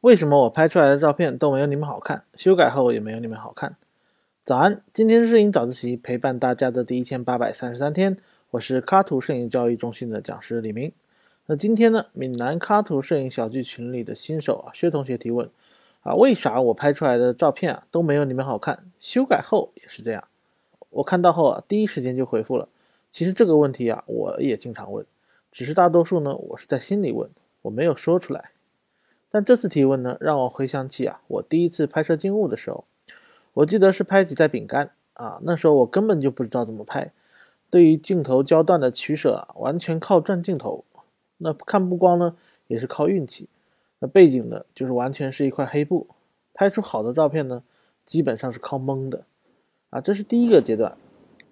为什么我拍出来的照片都没有你们好看？修改后也没有你们好看。早安，今天是摄影早自习陪伴大家的第一千八百三十三天，我是卡图摄影教育中心的讲师李明。那今天呢，闽南卡图摄影小剧群里的新手啊，薛同学提问啊，为啥我拍出来的照片啊都没有你们好看？修改后也是这样。我看到后啊，第一时间就回复了。其实这个问题啊，我也经常问，只是大多数呢，我是在心里问，我没有说出来。但这次提问呢，让我回想起啊，我第一次拍摄静物的时候，我记得是拍几袋饼干啊，那时候我根本就不知道怎么拍，对于镜头焦段的取舍啊，完全靠转镜头，那看布光呢，也是靠运气，那背景呢，就是完全是一块黑布，拍出好的照片呢，基本上是靠蒙的，啊，这是第一个阶段，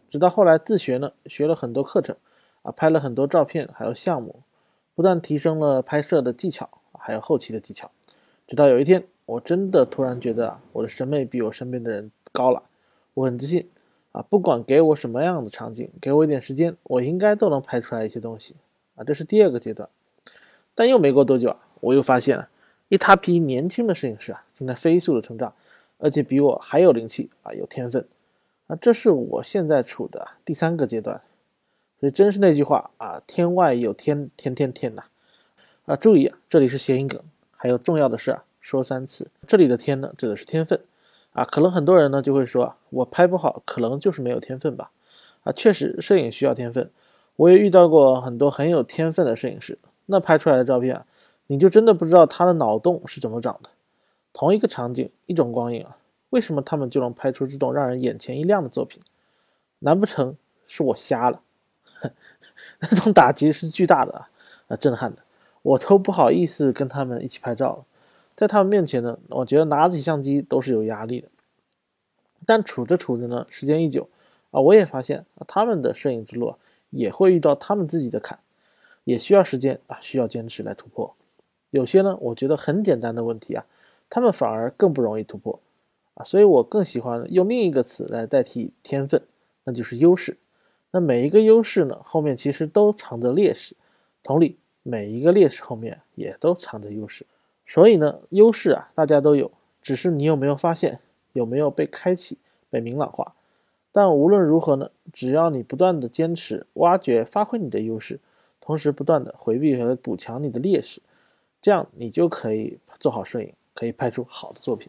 直到后来自学呢，学了很多课程，啊，拍了很多照片，还有项目，不断提升了拍摄的技巧。还有后期的技巧，直到有一天，我真的突然觉得啊，我的审美比我身边的人高了。我很自信啊，不管给我什么样的场景，给我一点时间，我应该都能拍出来一些东西啊。这是第二个阶段。但又没过多久啊，我又发现了一大批年轻的摄影师啊，正在飞速的成长，而且比我还有灵气啊，有天分啊。这是我现在处的第三个阶段。所以真是那句话啊，天外有天，天天天呐。啊，注意啊，这里是谐音梗。还有重要的是啊，说三次。这里的天呢，指的是天分。啊，可能很多人呢就会说，我拍不好，可能就是没有天分吧。啊，确实，摄影需要天分。我也遇到过很多很有天分的摄影师，那拍出来的照片啊，你就真的不知道他的脑洞是怎么长的。同一个场景，一种光影啊，为什么他们就能拍出这种让人眼前一亮的作品？难不成是我瞎了？那种打击是巨大的啊，啊，震撼的。我都不好意思跟他们一起拍照了，在他们面前呢，我觉得拿起相机都是有压力的。但处着处着呢，时间一久啊，我也发现啊，他们的摄影之路也会遇到他们自己的坎，也需要时间啊，需要坚持来突破。有些呢，我觉得很简单的问题啊，他们反而更不容易突破啊，所以我更喜欢用另一个词来代替天分，那就是优势。那每一个优势呢，后面其实都藏着劣势。同理。每一个劣势后面也都藏着优势，所以呢，优势啊，大家都有，只是你有没有发现，有没有被开启、被明朗化。但无论如何呢，只要你不断的坚持、挖掘、发挥你的优势，同时不断的回避和补强你的劣势，这样你就可以做好摄影，可以拍出好的作品。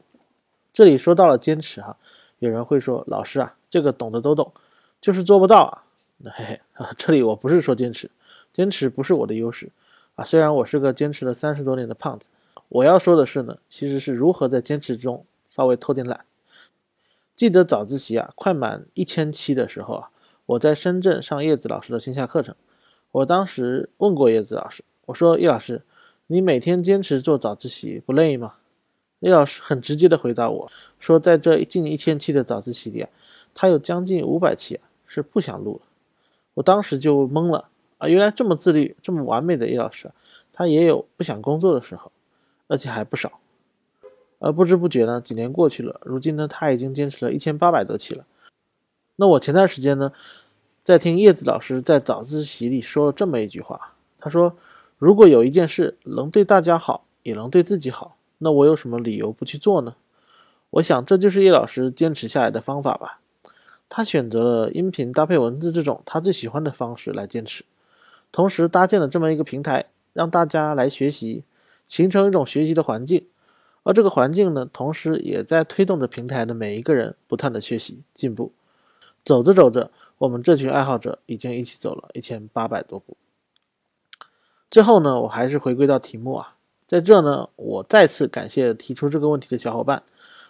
这里说到了坚持哈，有人会说，老师啊，这个懂的都懂，就是做不到啊。嘿嘿啊，这里我不是说坚持，坚持不是我的优势。啊，虽然我是个坚持了三十多年的胖子，我要说的是呢，其实是如何在坚持中稍微偷点懒。记得早自习啊，快满一千期的时候啊，我在深圳上叶子老师的线下课程。我当时问过叶子老师，我说叶老师，你每天坚持做早自习不累吗？叶老师很直接的回答我说，在这近一千期的早自习里啊，他有将近五百期啊是不想录了。我当时就懵了。啊，原来这么自律、这么完美的叶老师，他也有不想工作的时候，而且还不少。而不知不觉呢，几年过去了，如今呢，他已经坚持了一千八百多期了。那我前段时间呢，在听叶子老师在早自习里说了这么一句话，他说：“如果有一件事能对大家好，也能对自己好，那我有什么理由不去做呢？”我想这就是叶老师坚持下来的方法吧。他选择了音频搭配文字这种他最喜欢的方式来坚持。同时搭建了这么一个平台，让大家来学习，形成一种学习的环境。而这个环境呢，同时也在推动着平台的每一个人不断的学习进步。走着走着，我们这群爱好者已经一起走了一千八百多步。最后呢，我还是回归到题目啊，在这呢，我再次感谢提出这个问题的小伙伴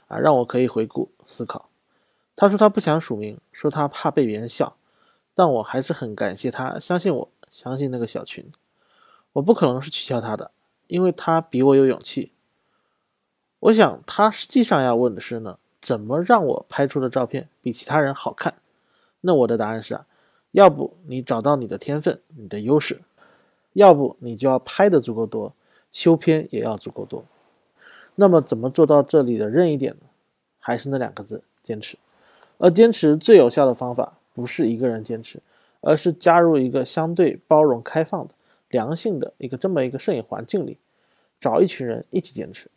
啊，让我可以回顾思考。他说他不想署名，说他怕被别人笑，但我还是很感谢他相信我。相信那个小群，我不可能是取笑他的，因为他比我有勇气。我想他实际上要问的是呢，怎么让我拍出的照片比其他人好看？那我的答案是啊，要不你找到你的天分、你的优势，要不你就要拍的足够多，修片也要足够多。那么怎么做到这里的任意点呢？还是那两个字：坚持。而坚持最有效的方法，不是一个人坚持。而是加入一个相对包容开放的、良性的一个这么一个摄影环境里，找一群人一起坚持。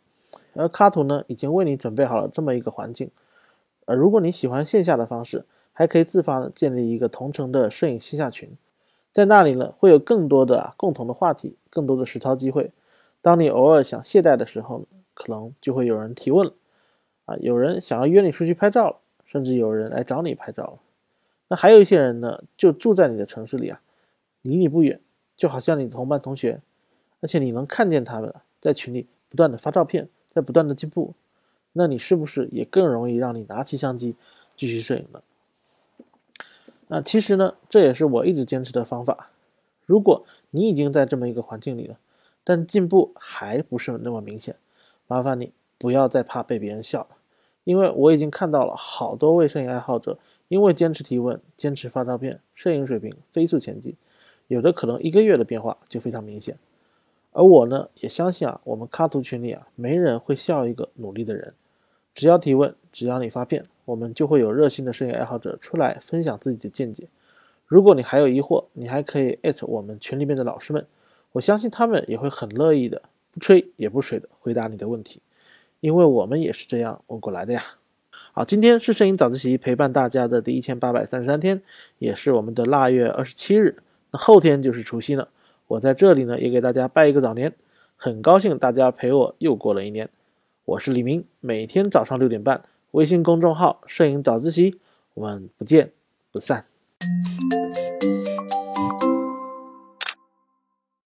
而卡图呢，已经为你准备好了这么一个环境。而如果你喜欢线下的方式，还可以自发的建立一个同城的摄影线下群，在那里呢，会有更多的啊共同的话题，更多的实操机会。当你偶尔想懈怠的时候，可能就会有人提问了，啊，有人想要约你出去拍照了，甚至有人来找你拍照。那还有一些人呢，就住在你的城市里啊，离你不远，就好像你的同班同学，而且你能看见他们在群里不断的发照片。在不断的进步，那你是不是也更容易让你拿起相机继续摄影呢？那其实呢，这也是我一直坚持的方法。如果你已经在这么一个环境里了，但进步还不是那么明显，麻烦你不要再怕被别人笑了，因为我已经看到了好多位摄影爱好者，因为坚持提问、坚持发照片，摄影水平飞速前进，有的可能一个月的变化就非常明显。而我呢，也相信啊，我们卡图群里啊，没人会笑一个努力的人。只要提问，只要你发片，我们就会有热心的摄影爱好者出来分享自己的见解。如果你还有疑惑，你还可以艾特我们群里面的老师们，我相信他们也会很乐意的，不吹也不水的回答你的问题，因为我们也是这样问过来的呀。好，今天是摄影早自习陪伴大家的第一千八百三十三天，也是我们的腊月二十七日，那后天就是除夕了。我在这里呢，也给大家拜一个早年，很高兴大家陪我又过了一年。我是李明，每天早上六点半，微信公众号“摄影早自习”，我们不见不散。